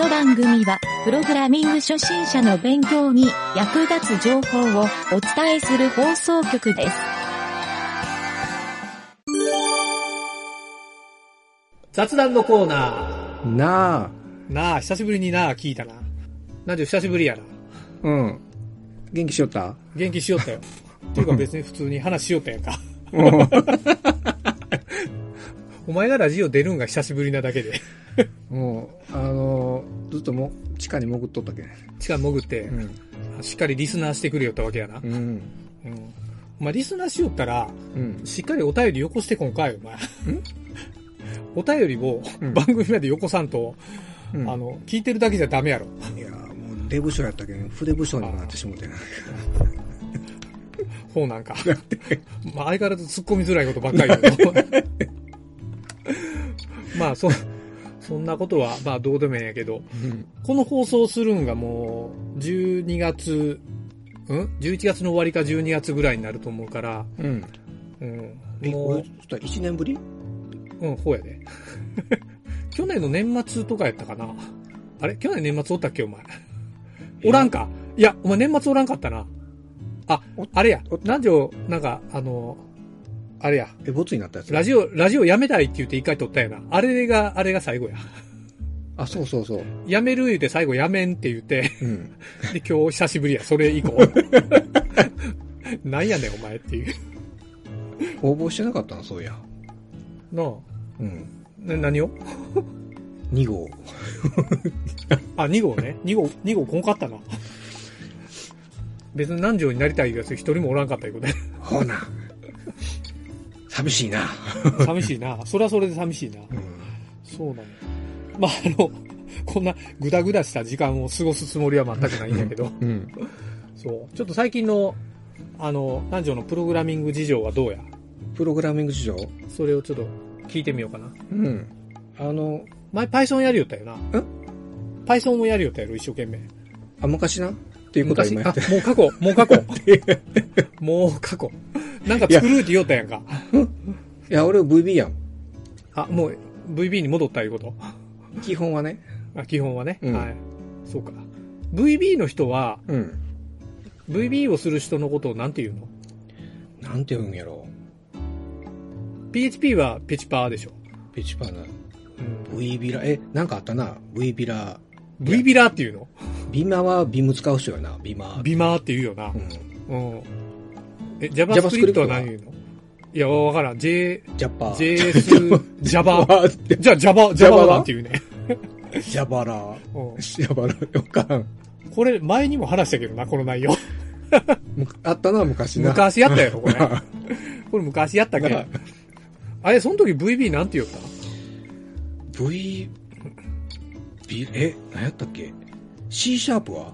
の番組は、プログラミング初心者の勉強に役立つ情報をお伝えする放送局です。雑談のコーナなあ。ー。なあ、久しぶりになあ聞いたな。なんで久しぶりやな。うん。元気しよった？元気しよったよ。っていうか別に普通に話しよったやんか。うん。お前がラジオ出るんが久しぶりなだけで。もう、あのーずっともう地下に潜っとったけん。地下潜って、ん。しっかりリスナーしてくれよったわけやな。うん。うん。まあ、リスナーしよったら、うん。しっかりお便りよこしてこんかい、お前。お便りをうん番組までよこさんと、うんあの、聞いてるだけじゃダメやろ。いや、もう出部署やったけん、筆部署にもなってしもてな。ほうなんか。まあ、相変わらず突っ込みづらいことばっかりやけど。まあ、そ、そんなことは、まあ、どうでもいいんやけど、うん。この放送するんがもう、12月、ん ?11 月の終わりか12月ぐらいになると思うから、うん。うん。もれ、そしたら1年ぶり？う、うん、ほうやで。去年の年末とかやったかな？あれ？去年年末おったっけお前？おらんか？いや、お前年末おらんかったな。あお、あれやお。何条、なんか、あの、あれや。え、ボツになったやつラジオ、ラジオやめたいって言って一回撮ったよな。あれが、あれが最後や。あ、そうそうそう。やめる言うて最後やめんって言って、うん。で、今日久しぶりや。それ以降。なんやねん、お前っていう。応募してなかったの？そういや。なあ。うん。な何を？2号。あ、2号ね。2号、2号こんかったな。別に何条になりたいやつ一人もおらんかったいうことで。ほな。寂しいな。寂しいな。それはそれで寂しいな。うん。そうなの。まあ、あの、こんなぐだぐだした時間を過ごすつもりは全くないんだけど、うん。そう。ちょっと最近の、あの、何条のプログラミング事情はどうや？プログラミング事情？それをちょっと聞いてみようかな。うん。あの、前 Python やりよったよな。Python もやりよったやろ、一生懸命。あ、昔な？っていうことは今やって、もう過去、もう過去。もう過去。なんか作るって言おったやんか。いや、俺 VB やん。あ、もう VB に戻ったいうこと？基本はね。あ基本はね、うんはい。そうか。VB の人は、うん。VB をする人のことをなんて言うの？なんて言うんやろ ?PHP はペチパーでしょ。ペチパーな。うん、V ビラ、え、なんかあったな。V ビラ。V ビラーって言うの？ビマはビム使う人やな。ビマ。ビマーって言うよなう。ん。うん。え、JavaScript は何言うの？いや、わからん。J、ジャッパー。JS、Java。ー。じゃあ Java、Java Java はなんて言うね？ジャバラ。うんジャバラ。よからん。これ前にも話したけどな、この内容。むあったな、昔な。昔やったやろ、これ。これ昔やったっけあれ、その時 VB なんて言った？V、ビ、え、何やったっけ ?C シャープは？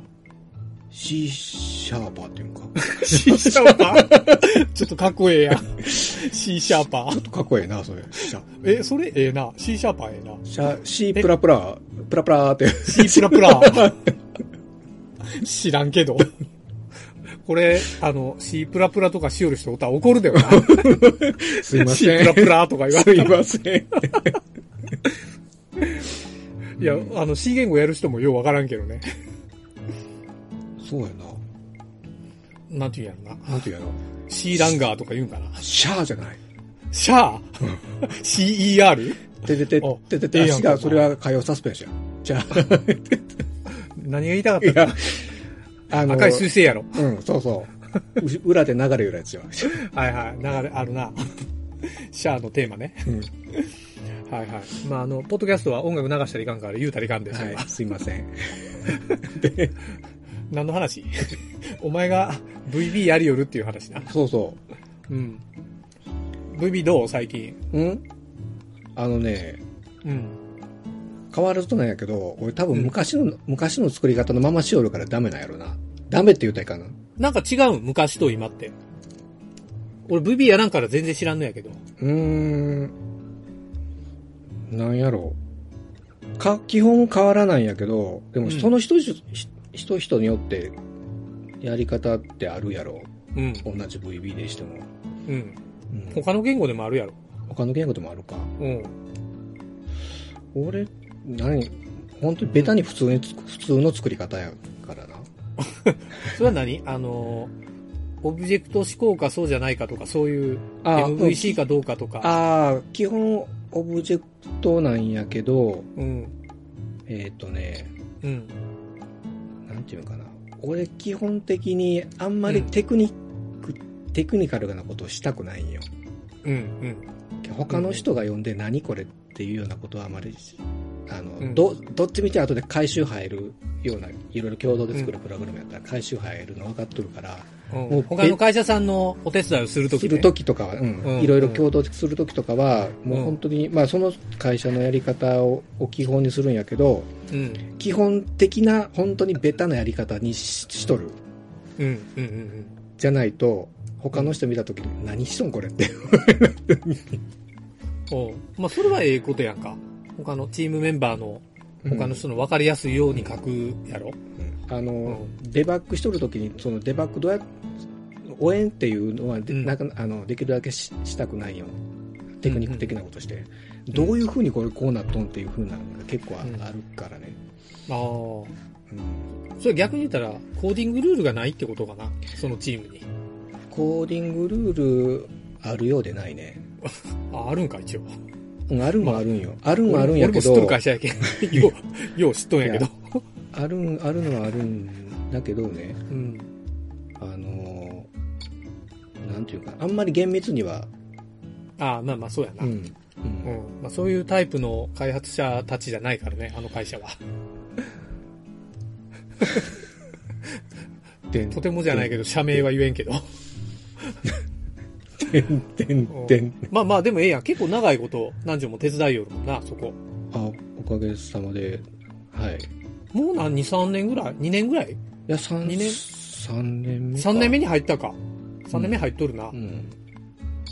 ?C シャーパーっていうんか。C シャーパー？ちょっとかっこええやん。C シャーパー。ちょっとかっこええな、それ。え、それええな。C シャーパーええな。シャ、C プラプラ、プラプラーって。C プラプラ。知らんけど。これ、あの、C プラプラとかしよる人おったら怒るでよな。すいま C せん。プラプラとか言わすいれたら。ません。いや、あの、C 言語やる人もようわからんけどね。そうやな。なんて言うんやろな。なんて言うやろ。C ランガーとか言うんかな。シャーじゃない。シャー ?CER? てててお、ててて、足が、それは火曜サスペンスや。じゃ 何が言いたかった？や、あの、赤い彗星やろ。うん、そうそう。う裏で流れるやつよ。はいはい。流れあるな。シャアのテーマね。うんはいはい。まあ、あの、ポッドキャストは音楽流したらいかんから言うたらいかんですよ。はい、すいません。何の話？お前が VB やりよるっていう話な。そうそうん。VB どう？最近。う。うん？あのね、うん。変わらずとなんやけど、俺多分昔の、昔の作り方のまましよるからダメなんやろな。ダメって言ったらいかんな。なんか違う？ん昔と今って。俺 VB やらんから全然知らんのやけど。うーん。なんやろう。か、基本変わらないんやけど、でもうんその人人、人人によってやり方ってあるやろ。うん。同じ VB でしても。うん。うん他の言語でもあるやろ。他の言語でもあるか。うん。俺、何本当にベタに普通につ、普通の作り方やからな。それは何？あの、オブジェクト思考かそうじゃないかとか、そういうあ MVC かどうかとか。ああ、基本オブジェクトなんやけど、うん。えっ、とね、うん。ていうのかな。俺基本的にあんまりテクニック、テクニカルなことをしたくないんよ。うん。うん。他の人が読んで何これっていうようなことはあまり、あの、うんど、どっちみち後で回収入るような、いろいろ共同で作るプログラムやったら回収入るの分かっとるから、うんもう他の会社さんのお手伝いをするとき、ね、するときとかは、うんうんいろいろ共同でするときとかは、もう本当に、まあその会社のやり方をを基本にするんやけど、うん。基本的な、本当にベタなやり方にししとる。うん。うん。うん。じゃないと、他の人見たときに、何しとんこれって。おうまあ、それはええことやんか。他のチームメンバーの、他の人の分かりやすいように書くやろ。あの、うデバッグしとるときに、そのデバッグどうやっ応援っていうのはで、うんなんかあのできるだけししたくないよ。テクニック的なことして。どういうふうにこれこうなっとんっていうふうなのが結構あ,、るからね。ああ。うんそれ逆に言ったら、コーディングルールがないってことかな？そのチームに。コーディングルールあるようでないね。あ、あるんか、一応。うん、あるんはあるんよ。あるんはあるんやけど俺も知っとる、会社やけん。よう、よう知っとんやけど。あるん、あるのはあるんだけどね、うん。あのーなんていうか、あんまり厳密には、ああ、まあまあ、そうやな。ううん。ん、うんまあ、そういうタイプの開発者たちじゃないからね、あの会社は。でとてもじゃないけど、社名は言えんけど。てんてんてん。まあまあ、でもええやん。結構長いこと、何時も手伝いよるもんな、そこ。あ、おかげさまで、はい。いもう何、2、3年ぐらい ?2 年ぐらい？や、三二年？三年目か。?3 年目に入ったか。3年目入っとるな。うん。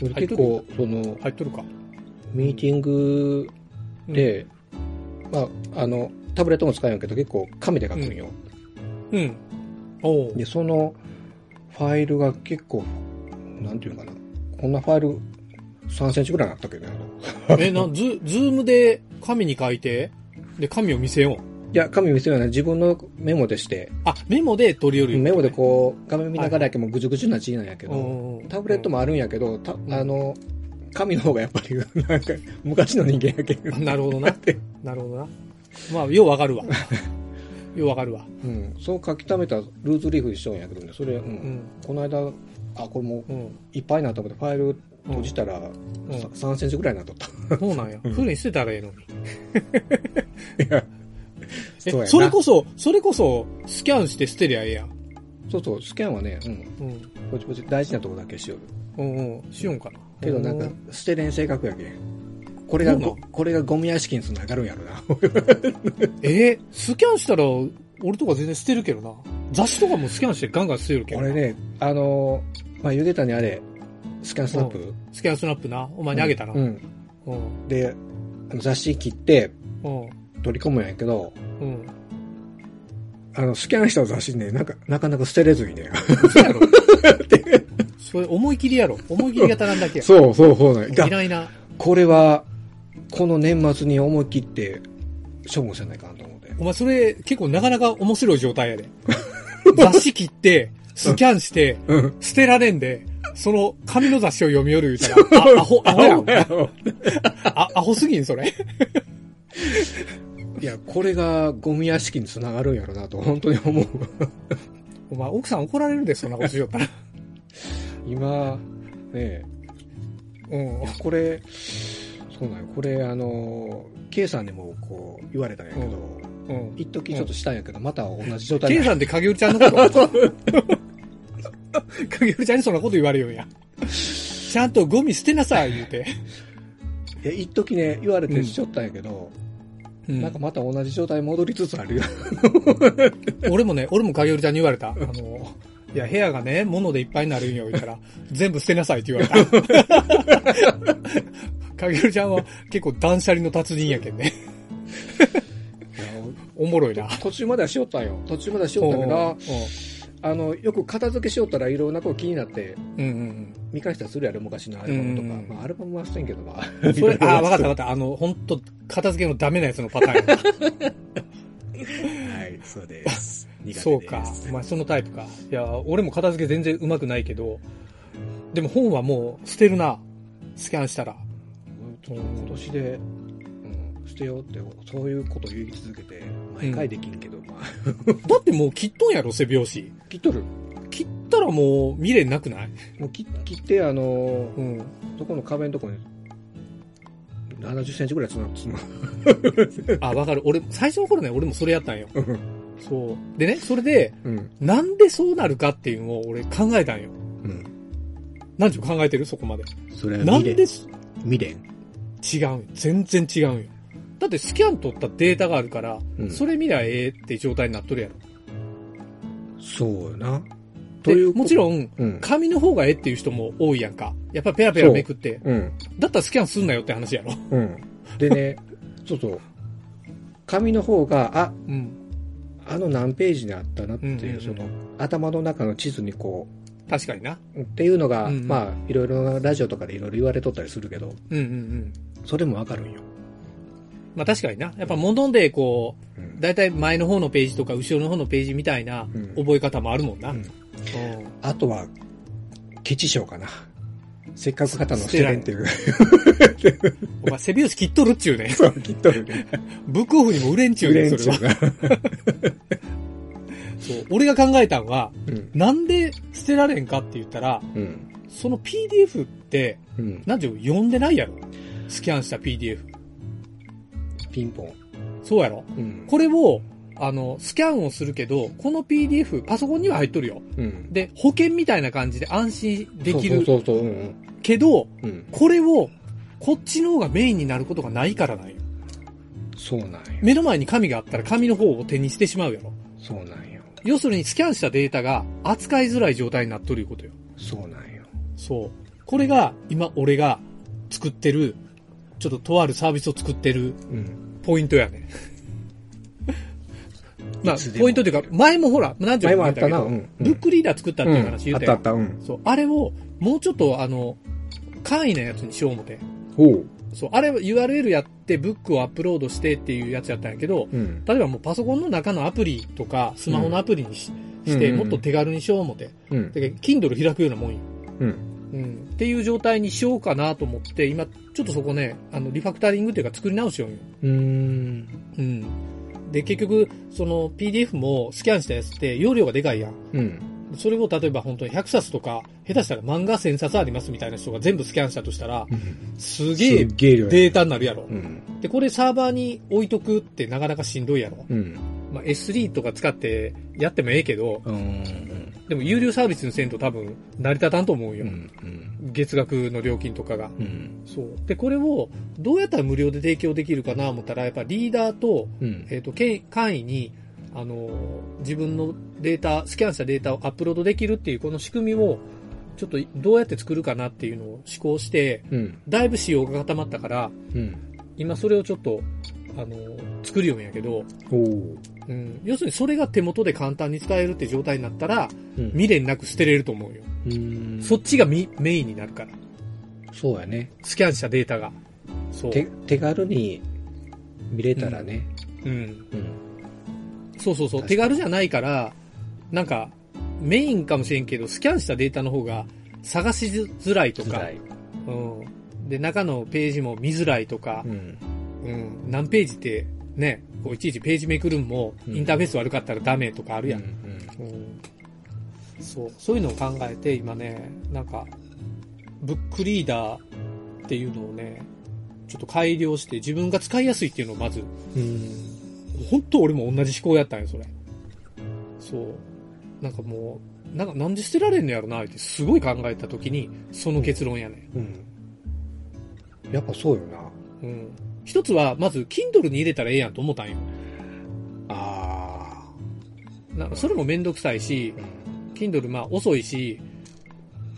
俺入っとる？結構、その、入っとるか。ミーティングで、まあ、あの、タブレットも使うんやけど、結構紙で書くんよ。うん。うん。おうで、そのファイルが結構、なんていうのかな。こんなファイル3センチぐらいあったけどね。え、な、ズ、ズームで紙に書いて、で、紙を見せよう。いや、紙見せるような自分のメモでして、あ、メモで取り寄るよメモでこう、画面見ながらやけもうぐちゅぐちゅな字なんやけど、うんタブレットもあるんやけど、たんあの、紙の方がやっぱり、なんか、昔の人間やけあん。なるほどな。なるほどな。まあ、ようわかるわ。ようわかるわ。うん。そう書き溜めたルーズリーフ一緒んやけどね、それ、うん。うん。この間、あ、これもううん。いっぱいなと思って、ファイル閉じたら、うんさ3センチぐらいになっとった。そうなんや。うに捨てたらええのに。いや、え そうやなそれこそ、それこそ、スキャンして捨てりゃええやん。そうそう、スキャンはね、うん。うん。ポチポチ大事なとこだけしよる。うんうん。しよんかな。けどなんかう、捨てれん性格やけん。これがこれがゴミ屋敷につながるんやろな。え？ースキャンしたら、俺とか全然捨てるけどな。雑誌とかもスキャンしてガンガン捨てるけどな。俺ね、あのー、まあ、ゆでたにあれ、スキャンスナップスキャンスナップな。お前にあげたな。ううん。ん。で、あの雑誌切ってうん。取り込むんやけど、うん。あの、スキャンした雑誌ね、なんか、なかなか捨てれずにね。嘘やろ。それ思い切りやろ。思い切り型なんだけや。そうそうそうなんやいないな。これは、この年末に思い切って処分せないかんと思って。お前それ結構なかなか面白い状態やで。雑誌切って、スキャンして、うん。捨てられんで、その紙の雑誌を読み寄る言うたら、あアホ、アホやん。あ、アホすぎん、それ。いや、これがゴミ屋敷につながるんやろなと、本当に思う。お前奥さん怒られるで、そんなことしよったら。今、ねうん。これ、そうなんよ。これ、あの、K さんにもこう言われたんやけど、うん。一時ちょっとしたんやけど、また同じ状態ケイにさんって影織ちゃんのこと 影織ちゃんにそんなこと言われよんや。ちゃんとゴミ捨てなさい、言うて。いや、一時ね、言われてしちょったんやけど、うんなんかまた同じ状態に戻りつつあるよ。俺もね、俺も影織ちゃんに言われた。あの、いや、部屋がね、物でいっぱいになるんよ、言ったら、全部捨てなさいって言われた。影織ちゃんは結構断捨離の達人やけんね。おもろいな。途中まではしよったんよ。途中まではしよったけど、あの、よく片付けしよったらいろんなこと気になって、うんうんうん見返したりするやろ、昔のアルバムとか。うんまあ、アルバムはしてんけど、まあ。うん。それ、あ、わかったわかった。あの、本当片付けのダメなやつのパターンや。はい、そうです。そうか。まあ、そのタイプか。いや、俺も片付け全然上手くないけど、でも本はもう捨てるな。スキャンしたら。今年で、うん、捨てようって、そういうこと言い続けて、毎回できんけど、まあ、だってもう切っとんやろ、背拍子。切っとる。切ったらもう未練なくない？もう切切って、あの、うん。そこの壁のとこに、70センチぐらいつなつな。あ、わかる。俺、最初の頃ね、俺もそれやったんよ。そう。でね、それで、うん。なんでそうなるかっていうのを俺考えたんよ。うん。何時も考えてる？そこまで。それはなんで？未練。未練。違うんよ。全然違うんよ。だってスキャン取ったデータがあるから、うんそれ見りゃええって状態になっとるやろ。そうよな。とでいうもちろん、うん。紙の方がええっていう人も多いやんか。やっぱペラペラめくって。うん。だったらスキャンすんなよって話やろ。うん。でね、そうそう。紙の方が、あ、うん。あの何ページにあったなっていう、その、頭の中の地図にこ確かにな。う、っていうのが、うんうんまあ、いろいろなラジオとかでいろいろ言われとったりするけど、うんうんうん。それもわかるんよ。まあ確かにな。やっぱ物でこう、うん。だいたい前の方のページとか後ろの方のページみたいなうん覚え方もあるもんな。ううんん。あとは、ケチ賞かな。せっかく肩の捨てれんっていう。お前背拍子切っとるっちゅうね。そう、きっとるね。ブックオフにも売れんちゅうね、売れんそれは。ちゅうが。そう。俺が考えたんは、うん。なんで捨てられんかって言ったら、うん。その PDF って、うん。なんていうの読んでないやろスキャンした PDF。ピンポン。そうやろ？うん。これを、あの、スキャンをするけど、この PDF、パソコンには入っとるよ。うん。で、保険みたいな感じで安心できるそうそうそう。うんけど、うん。うん。これを、こっちの方がメインになることがないからなんよ。そうなんよ。目の前に紙があったら紙の方を手にしてしまうやろ。そうなんよ。要するにスキャンしたデータが扱いづらい状態になっとるいうことよ。そうなんよ。そう。これが今俺が作ってる、ちょっととあるサービスを作ってるうん。ポイントやね。まあポイントというか、前もほら、何ていうの前もあったな。けどうん。うんブックリーダー作ったっていう話言うたよあったあった。うん。そう。あれを、もうちょっとあの、簡易なやつにしよう思て。ほう。そう。あれは URL やって、ブックをアップロードしてっていうやつやったんやけど、うん。例えばもうパソコンの中のアプリとか、スマホのアプリにし,、て、うんうんうんもっと手軽にしよう思て。うん。で、Kindle 開くようなもんよ。うん。うん。っていう状態にしようかなと思って、今、ちょっとそこね、あの、リファクタリングっていうか作り直しようよ。うーん。うん。で、結局、その PDF もスキャンしたやつって容量がでかいやん。うん。それを例えば本当に100冊とか、下手したら漫画1000冊ありますみたいな人が全部スキャンしたとしたら、すげえデータになるやろう。ん。で、これサーバーに置いとくってなかなかしんどいやろ。うん。まあ、S3 とか使ってやってもええけど、うん。でも有料サービスにせんと多分成り立たんと思うよ。うん。月額の料金とかが。うん。そう。で、これをどうやったら無料で提供できるかな思ったら、やっぱリーダーと、うん。えっ、と、け簡易に、あのー、自分のデータ、スキャンしたデータをアップロードできるっていうこの仕組みを、ちょっとどうやって作るかなっていうのを試行して、うん。だいぶ仕様が固まったから、うん。今それをちょっと、あのー、作るようんやけど。うん、要するにそれが手元で簡単に使えるって状態になったら、うん。未練なく捨てれると思うよ。うん。そっちがミメインになるから。そうやね。スキャンしたデータが。そう。手、手軽に見れたらね。うん。うん。そうそうそう。確かに手軽じゃないから、なんか、メインかもしれんけど、スキャンしたデータの方が探しづらいとか、い。うん。で、中のページも見づらいとかう、ん。うん。何ページって、ね、こういちいちページめくるんも、うんインターフェース悪かったらダメとかあるやん。うん。うん。そう。そういうのを考えて、今ね、なんか、ブックリーダーっていうのをね、ちょっと改良して自分が使いやすいっていうのをまずうん。本当俺も同じ思考やったんよ、それ。そう。なんかもう、なんかなんで捨てられんのやろな、ってすごい考えた時に、その結論やね。うん。やっぱそうよな。うん。一つは、まず、Kindle に入れたらええやんと思ったんよ。あなんかそれもめんどくさいしあ。、うん。Kindle まあ遅いし、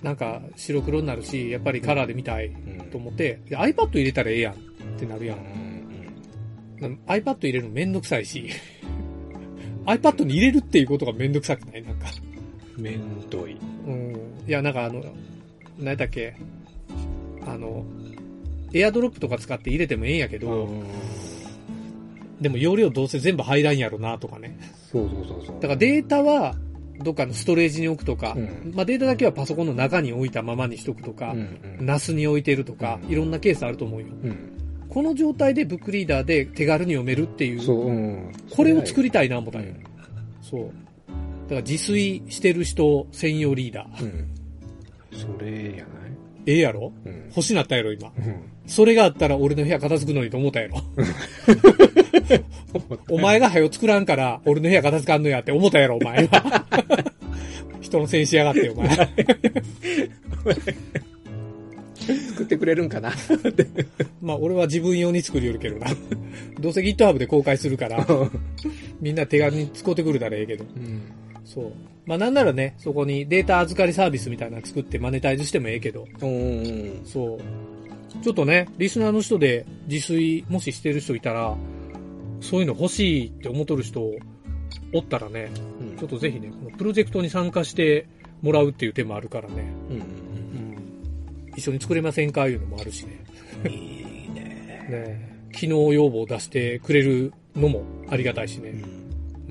なんか白黒になるし、やっぱりカラーで見たいうんと思って、で iPad 入れたらええやんってなるやん。な iPad 入れるのめんどくさいし、iPad に入れるっていうことがめんどくさくない？なんか。めんどい。うん。いや、なんかあの、何だっけ、あの、エアドロップとか使って入れてもええんやけど、でも容量どうせ全部入らんやろなとかね。そうそうそうそう。だからデータは、どっかのストレージに置くとか、うんまあデータだけはパソコンの中に置いたままにしとくとか、うんうん。NAS に置いてるとか、うんいろんなケースあると思うよ。うん。この状態でブックリーダーで手軽に読めるっていう、そう、うん。これを作りりたいな思ったんよ。そう。だから自炊してる人専用リーダー。うん。それやない？ええやろ？うん。欲しなったやろ、今。うん。それがあったら俺の部屋片付くのにと思ったやろ。お前が早作らんから俺の部屋片付かんのやって思ったやろ、お前は。人のせいにしやがって、お前。作ってくれるんかな？まあ俺は自分用に作りよるけどな。どうせ GitHub で公開するから、みんな手軽に使ってくるならええけど。うん。そう。まあなんならね、そこにデータ預かりサービスみたいなの作ってマネタイズしてもええけど、うん。そう。ちょっとね、リスナーの人で自炊もししてる人いたら、そういうの欲しいって思っとる人おったらね、ちょっとぜひね、このプロジェクトに参加してもらうっていう手もあるからね、うん。うん、一緒に作れませんかいうのもあるしね。うん。いいね。ね機能要望を出してくれるのもありがたいしね。う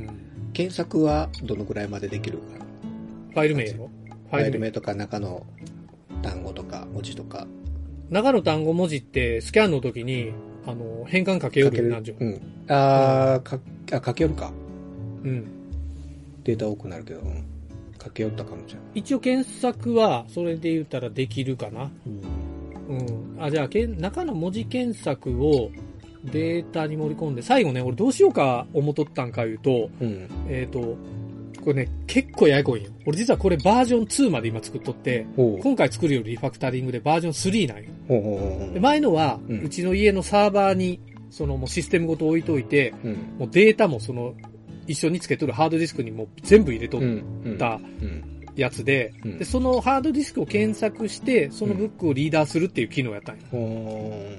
ん。うん、検索はどのくらいまでできる？かファイル名やろフファイル名とか中の単語とか文字とか。中の単語文字ってスキャンの時に、あの、変換かけよるなんじゃん。うん。あー、か、あ、書けよるか。うん。データ多くなるけど、うん。書けよったかもしれない。一応検索は、それで言ったらできるかな。うん。うん。あ、じゃあ、けん中の文字検索をデータに盛り込んで、最後ね、俺どうしようか思っとったんか言うと、うん。えっ、と、これね、結構ややこいんよ。俺実はこれバージョン2まで今作っとって。今回作るよりリファクタリングでバージョン3なんよ。でう。前のは、ううんちの家のサーバーに、そのもうシステムごと置いといて、うん。もうデータもその、一緒につけとるハードディスクにもう全部入れとっ。たうん。やつで、うんで、そのハードディスクを検索して、そのブックをリーダーするっていう機能やったんよ。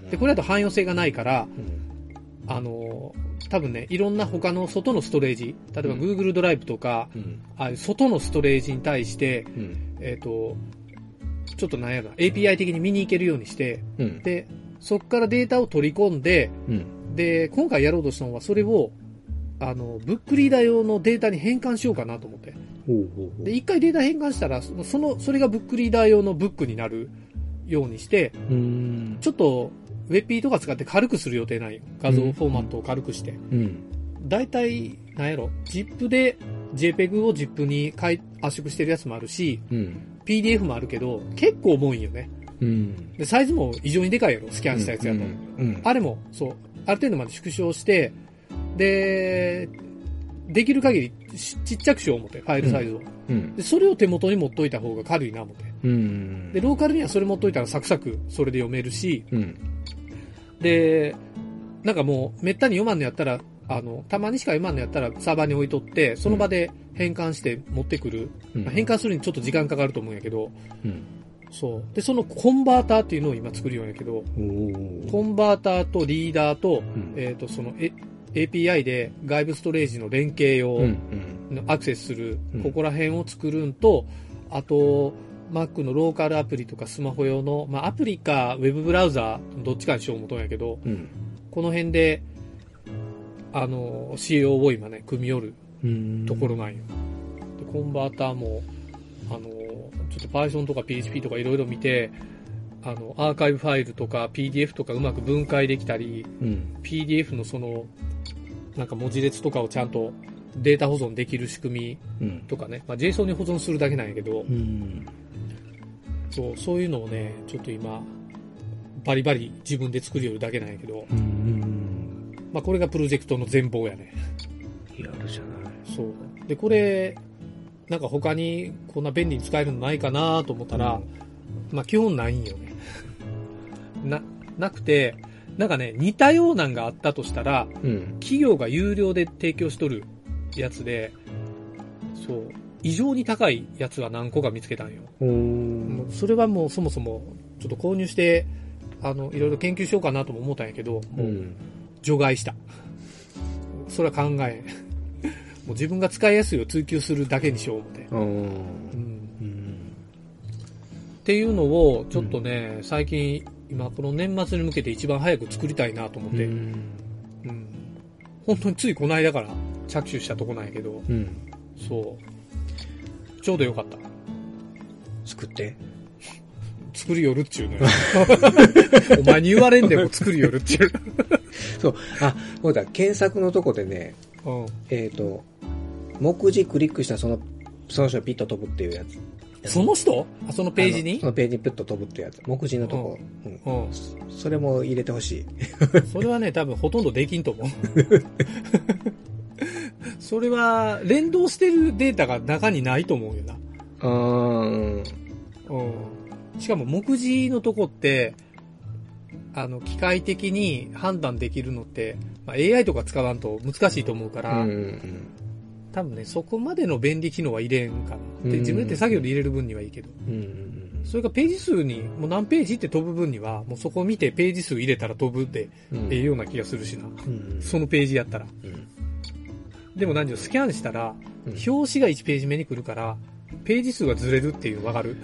で、これだと汎用性がないから、うん。あのー多分ね、いろんな他の外のストレージ、例えばうん Google ドライブとか、うん。ああいう外のストレージに対して、うん。えっ、と、ちょっとなんやろな、API 的に見に行けるようにして、うん。で、そこからデータを取り込んで、うん。で、今回やろうとしたのは、それを、あの、ブックリーダー用のデータに変換しようかなと思って。で、一回データ変換したら、その、それがブックリーダー用のブックになるようにして、うん。ちょっと、ウェッピーとか使って軽くする予定ないよ。画像フォーマットを軽くして。うん。だいたい、なんやろ、ZIP で JPEG を ZIP に解圧縮してるやつもあるし、うん。PDF もあるけど、結構重いんよね。うん。で、サイズも異常にでかいやろ、スキャンしたやつやと。うん。あれも、そう、ある程度まで縮小して、で、できる限りちちっちゃくしよう思って、ファイルサイズを。うん。で、それを手元に持っといた方が軽いな思って。うん。で、ローカルにはそれ持っといたらサクサクそれで読めるし、うん。で、なんかもう、めったに読まんのやったら、あの、たまにしか読まんのやったらサーバーに置いとって、その場で変換して持ってくる。うんまあ変換するにちょっと時間かかると思うんやけど、うん。そう。で、そのコンバーターっていうのを今作るようんやけど、コンバーターとリーダーと、うんえっ、と、その、え API で外部ストレージの連携用うん。のアクセスする、うんここら辺を作るんと、あと、Mac のローカルアプリとかスマホ用の、まあ、アプリかウェブブラウザー、どっちかにしよう思とんやけど、うん。この辺で、あの、CA を今ね、組み寄るうん。ところなんよ。で、コンバーターも、あの、ちょっと Python とか PHP とかいろいろ見て、あの、アーカイブファイルとか PDF とかうまく分解できたり、うん。PDF のその、なんか文字列とかをちゃんとデータ保存できる仕組みうん。とかね、まあ、JSON に保存するだけなんやけど、うん。そう、そういうのをね、ちょっと今、バリバリ自分で作りよるだけなんやけど、うん。まあ、これがプロジェクトの全貌やね。やるじゃない。そう。で、これ、なんか他にこんな便利に使えるのないかなと思ったら、まあ基本ないんよね。な、なくて、なんかね、似たようなんがあったとしたら、うん。企業が有料で提供しとるやつで、そう、異常に高いやつは何個か見つけたんよ。それはもうそもそも、ちょっと購入して、あの、いろいろ研究しようかなとも思ったんやけど、もう除外した。それは考えん。もう自分が使いやすいを追求するだけにしよう思って。うん。うん。うん。っていうのを、ちょっとね、最近、今この年末に向けて一番早く作りたいなと思って、うん。本当についこの間から着手したとこなんやけど、うん。そう。ちょうどよかった。作って？作りよるっちゅうのよ。お前に言われんでも作りよるっちゅう。そう。あ、そうだ、検索のとこでね、うん。えっ、と、目次クリックしたらその、その人がピッと飛ぶっていうやつ。その人？あ、そのページに？そのページにピッと飛ぶってやつ。目次のとこ。うんうん。それも入れてほしい。それはね、多分ほとんどできんと思う。それは、連動してるデータが中にないと思うよな。うーん。うん。しかも目次のとこって、あの、機械的に判断できるのって、まあ、AI とか使わんと難しいと思うかうら、んうん多分ね、そこまでの便利機能は入れんかな。で、うん自分で作業で入れる分にはいいけど。うん。うんそれがページ数に、もう何ページって飛ぶ分には、もうそこを見てページ数入れたら飛ぶで、うんうん。ええような気がするしな。うんそのページやったら。うんでも何時スキャンしたら、うん表紙が1ページ目に来るから、ページ数がずれるっていうのわかる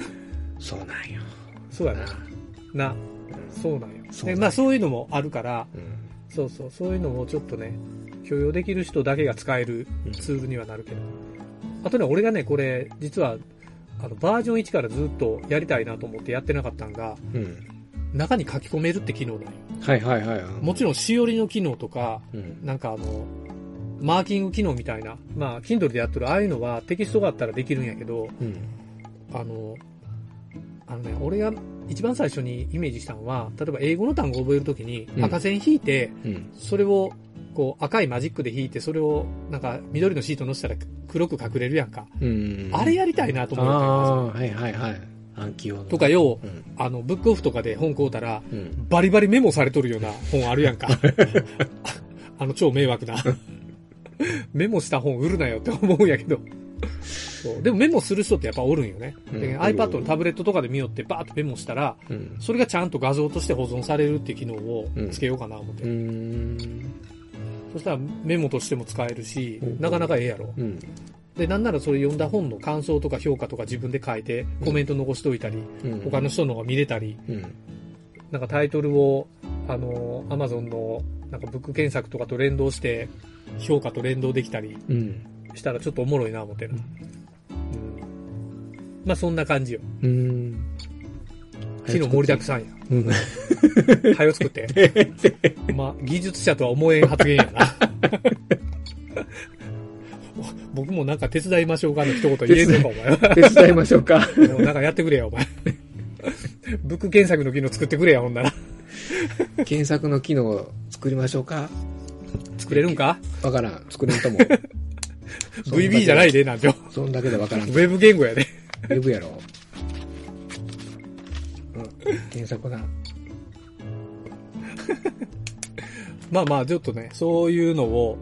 そうなんよ。そうやな。な。うんそうなんよ。まあそういうのもあるから、うんそうそう、そういうのもちょっとね、許容できる人だけが使えるうんツールにはなるけど。あとね、俺がね、これ、実は、あの、バージョン1からずっとやりたいなと思ってやってなかったんが、うん。中に書き込めるって機能なんよ。はいはいはいはい。もちろん、しおりの機能とか、うん。なんかあの、マーキング機能みたいな、まあ、Kindle でやってるああいうのはテキストがあったらできるんやけど、うん。あの、あのね、俺が一番最初にイメージしたのは、例えば英語の単語を覚えるときにうん赤線引いて、うん。それをこう赤いマジックで引いて、それをなんか緑のシートに乗せたら黒く隠れるやんか。うん。あれやりたいなとあ思ってあ、はいはいはい。暗記用の。とか、よう、うん。あの、ブックオフとかで本買うたら、うん。バリバリメモされとるような本あるやんか。あの超迷惑な。メモした本売るなよって思うんやけど。そうでもメモする人ってやっぱおるんよね。でうん iPad のタブレットとかで見よってバーッとメモしたら、うん。それがちゃんと画像として保存されるっていう機能をつけようかな思って。うーん。そしたらメモとしても使えるしうん、なかなかええやろ。うん。で、なんならそれ読んだ本の感想とか評価とか自分で書いてコメント残しといたり、うん。他の人のが見れたり、うん。なんかタイトルを、あの、アマゾンの、なんかブック検索とかと連動して、評価と連動できたりうん。したらちょっとおもろいな、思ってな。うん。まあそんな感じよ。うん。昨日盛りだくさんや。うん。はよ作って。まあ、技術者とは思えん発言やな。僕もなんか手伝いましょうかの一言言えんのか、お前は。手伝いましょうか。もうなんかやってくれや、お前。ブック検索の機能作ってくれや、ほんなら。検索の機能を作りましょうか。作れるんか？わからん。作れんとも。?VB じゃないで、なんて。ウそんだけでわからん。ウェブ言語やで。ェブやろ。うん。検索な。まあまあ、ちょっとね、そういうのを、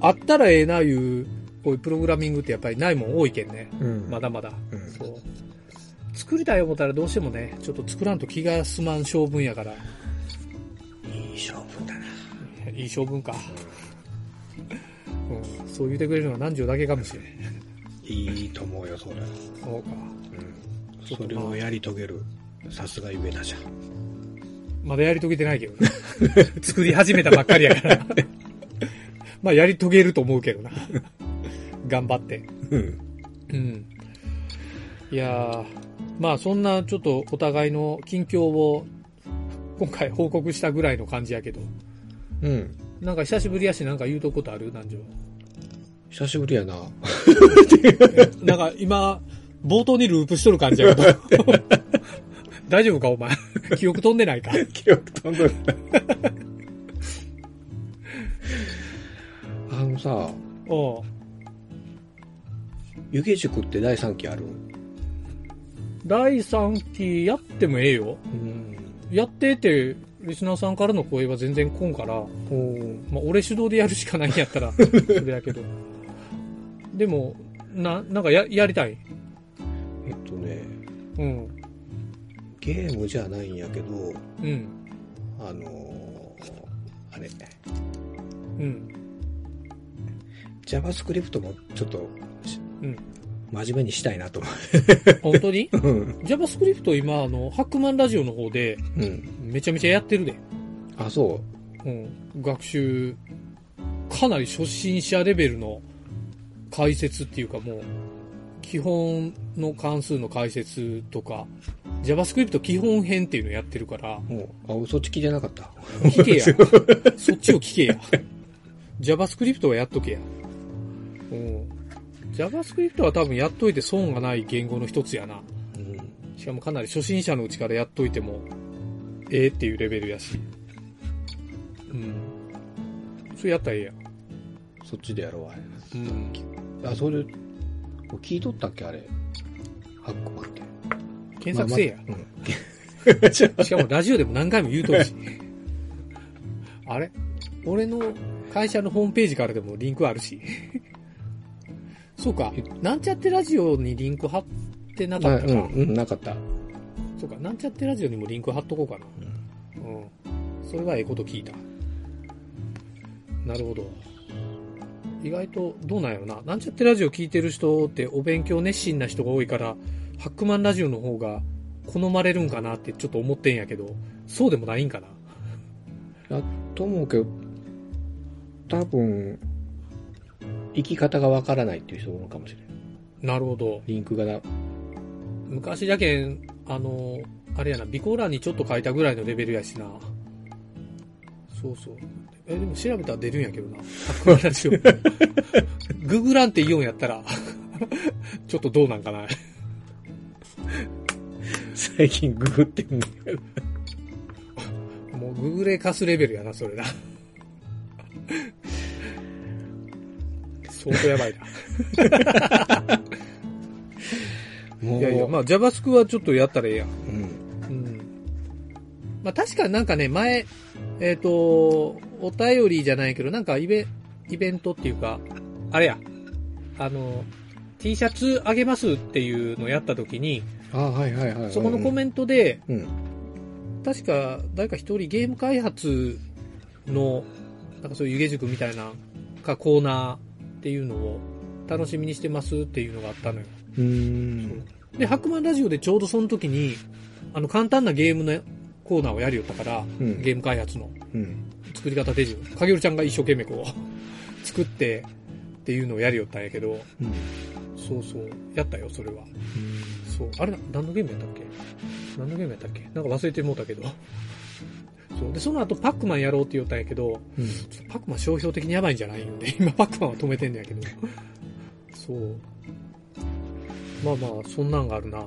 あったらええな、いう、こういうプログラミングってやっぱりないもん多いけんね。うんまだまだ。うんそう。作りたい思ったらどうしてもね、ちょっと作らんと気が済まん性分やから、いい勝負だな。いい性分か。うん、そう言ってくれるのは南條だけかもしれん。いいと思うよ、それ。そうか。うん。それをやり遂げる。さすがゆえだじゃん。まだやり遂げてないけどな。作り始めたばっかりやから。まあやり遂げると思うけどな。頑張って。うん。うん。いやー、まあそんなちょっとお互いの近況を今回報告したぐらいの感じやけど、うん。なんか久しぶりやしなんか言うとくことある？南條。久しぶりやな。なんか今、冒頭にループしとる感じやけど。大丈夫かお前。記憶飛んでないか 記憶飛んどる。あのさ、おう湯気塾って第3期ある？第3期やってもええよ。うん。やってって、リスナーさんからの声は全然来んから、まあ、俺主導でやるしかないんやったら、それやけど。でも、な、なんかや、やりたい？えっとね、うん。ゲームじゃないんやけど、うん。あのーあれ、うん。JavaScript もちょっと、しうん。真面目にしたいなと思本当に？う。うん。?JavaScript 今、あの、ハックマンラジオの方で、うん。めちゃめちゃやってるで。あ、そうん。学習、かなり初心者レベルの解説っていうかもう、基本の関数の解説とか、JavaScript 基本編っていうのやってるから、もう、あ、そっち聞いてなかった。聞けや。そっちを聞けや。JavaScript はやっとけや。うん。JavaScript は多分やっといて損がない言語の一つやな。うん。しかもかなり初心者のうちからやっといても、ええっていうレベルやし。うん。それやったらええやん。そっちでやろうわ。うん。あ、それ、聞いとったっけあれ。ハック。検索せえや。まあまあ しかもラジオでも何回も言うとるし。あれ？俺の会社のホームページからでもリンクあるし。そうか。なんちゃってラジオにリンク貼ってなうん。かったか。うん、うん、なかった。そうか。なんちゃってラジオにもリンク貼っとこうかな。うん。それはええこと聞いた。なるほど。意外とどうなんやろな。なんちゃってラジオ聞いてる人ってお勉強熱心な人が多いから、ハックマンラジオの方が好まれるんかなってちょっと思ってんやけど、そうでもないんかな？と思うけど、多分、生き方がわからないっていう人もいるかもしれない。なるほど。リンクがな、昔じゃけん、あの、あれやな、備考欄にちょっと書いたぐらいのレベルやしな。そうそう。え、でも調べたら出るんやけどな。ハックラジオ。ググランってイオンやったら、ちょっとどうなんかな。最近ググってんだけど。もうググレカスレベルやな、それな。相当やばいな。いやいや、まあ JavaScript はちょっとやったらええやん。うん。うん。まあ確かになんかね、前、えっ、と、お便りじゃないけど、なんかイベイベントっていうか、あれや、あの、T シャツあげますっていうのをやった時に。そこのコメントで、うん。確か誰か一人ゲーム開発の、なんかそういう湯気塾みたいな、かコーナーっていうのを楽しみにしてますっていうのがあったのよ。うーん。で、ハックマンラジオでちょうどその時に、あの簡単なゲームのコーナーをやりよったから、うんゲーム開発のうん。作り方手順。かげるちゃんが一生懸命こう、作ってっていうのをやりよったんやけど、うん。そうそう、やったよ、それは。そう。あれな、何のゲームやったっけ何のゲームやったっけなんか忘れてもうたけど。そう。で、その後パックマンやろうって言ったんやけど、うん。パックマン商標的にやばいんじゃないんで、今パックマンは止めてんねやけど。そう。まあまあ、そんなんがあるな。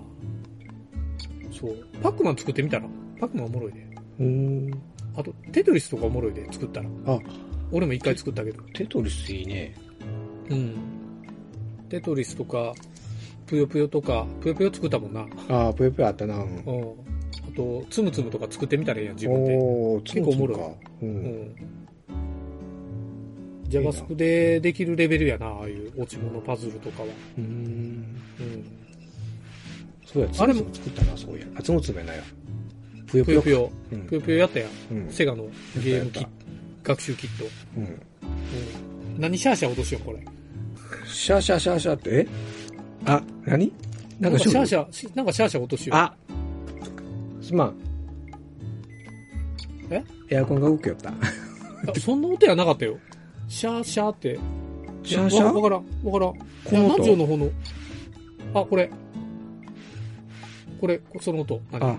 そう。パックマン作ってみたら、パックマンおもろいで。うーん。あと、テトリスとかおもろいで、作ったら。あ、俺も一回作ったけど。テトリスいいね。うん。テトリスとか、ぷよぷよとか、ぷよぷよ作ったもんな。ああ、ぷよぷよあったな。うんうん。あと、つむつむとか作ってみたらいいやん、自分で。おー、結構おもろいつむつむか。う。うんん。JavaScript でできるレベルやな、ああいう落ち物パズルとかは。うーん。うん。そうや、つむつむ作ったな、そうや。あ、つむつむやないや。ぷよぷよか。ぷよぷよ。うんぷよぷよやったやん。うん。セガのゲームキット、学習キット。うん。うん。何シャーシャー落としよう、これ。シャーシャーシャーシャーって、え？あ、何？ななんんかかシャーシャーし、なんかシャーシャー落としよう。あすまん。え？エアコンが動くよった。あそんな音やなかったよ。シャーシャーって。シャーシャー？わわからん、わからん。この音？の方の。あ、これ。これ、その音。何？あ、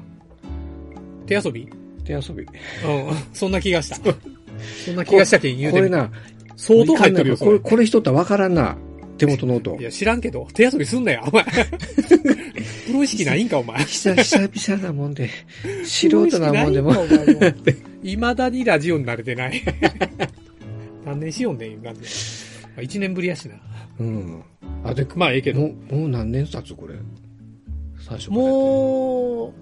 手遊び？手遊び。うん、そんな気がした。そんな気がしたけん言うてみこれな、相当入ってるよ、これ、。これしとったらわからんな。手元の音い。や、知らんけど、手遊びすんなよ、お前。プロ意識ないんか、お前。久久々なもんで、素人なもんでも。いまだにラジオに慣れてない。何年しよんねん、いう感じで。まあ、1年ぶりやしな。うん。あ、で、まあ、ええけど。もう、もう何年経つこれ？最初。もう、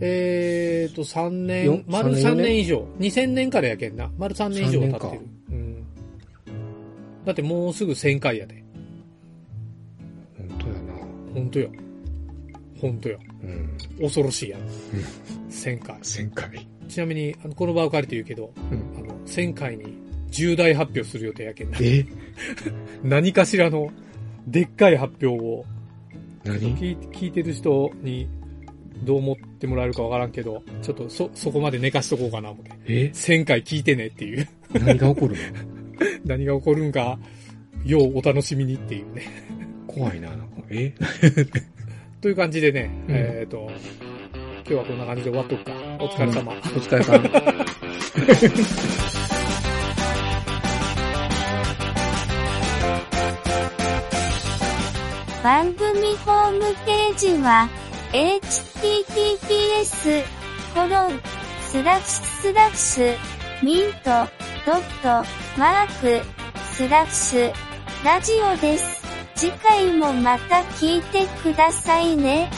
えーと、3よ年、丸三3年年？以上。2000年からやけんな。丸3年以上経って三る。うん。だってもうすぐ1000回やで。本当よ。ほんとよ。うん。恐ろしいやん。1000回。1000回。ちなみに、あの、この場を借りて言うけど、うん。あの、1000回に重大発表する予定やけんな。え？何かしらの、でっかい発表を、何？聞い聞いてる人に、どう思ってもらえるかわからんけど、ちょっとそ、そこまで寝かしとこうかな思って。え？1000回聞いてねっていう。何が起こるの？何が起こるんか、ようお楽しみにっていうね。怖いな、なんか。え？という感じでね、うんえっ、と、今日はこんな感じで終わっとくか。お疲れ様。お疲れさん。番組ホームページは、https, コロン、スラッシュスラッシュ、ミント、ドット、マーク、スラッシュ、ラジオです。次回もまた聞いてくださいね。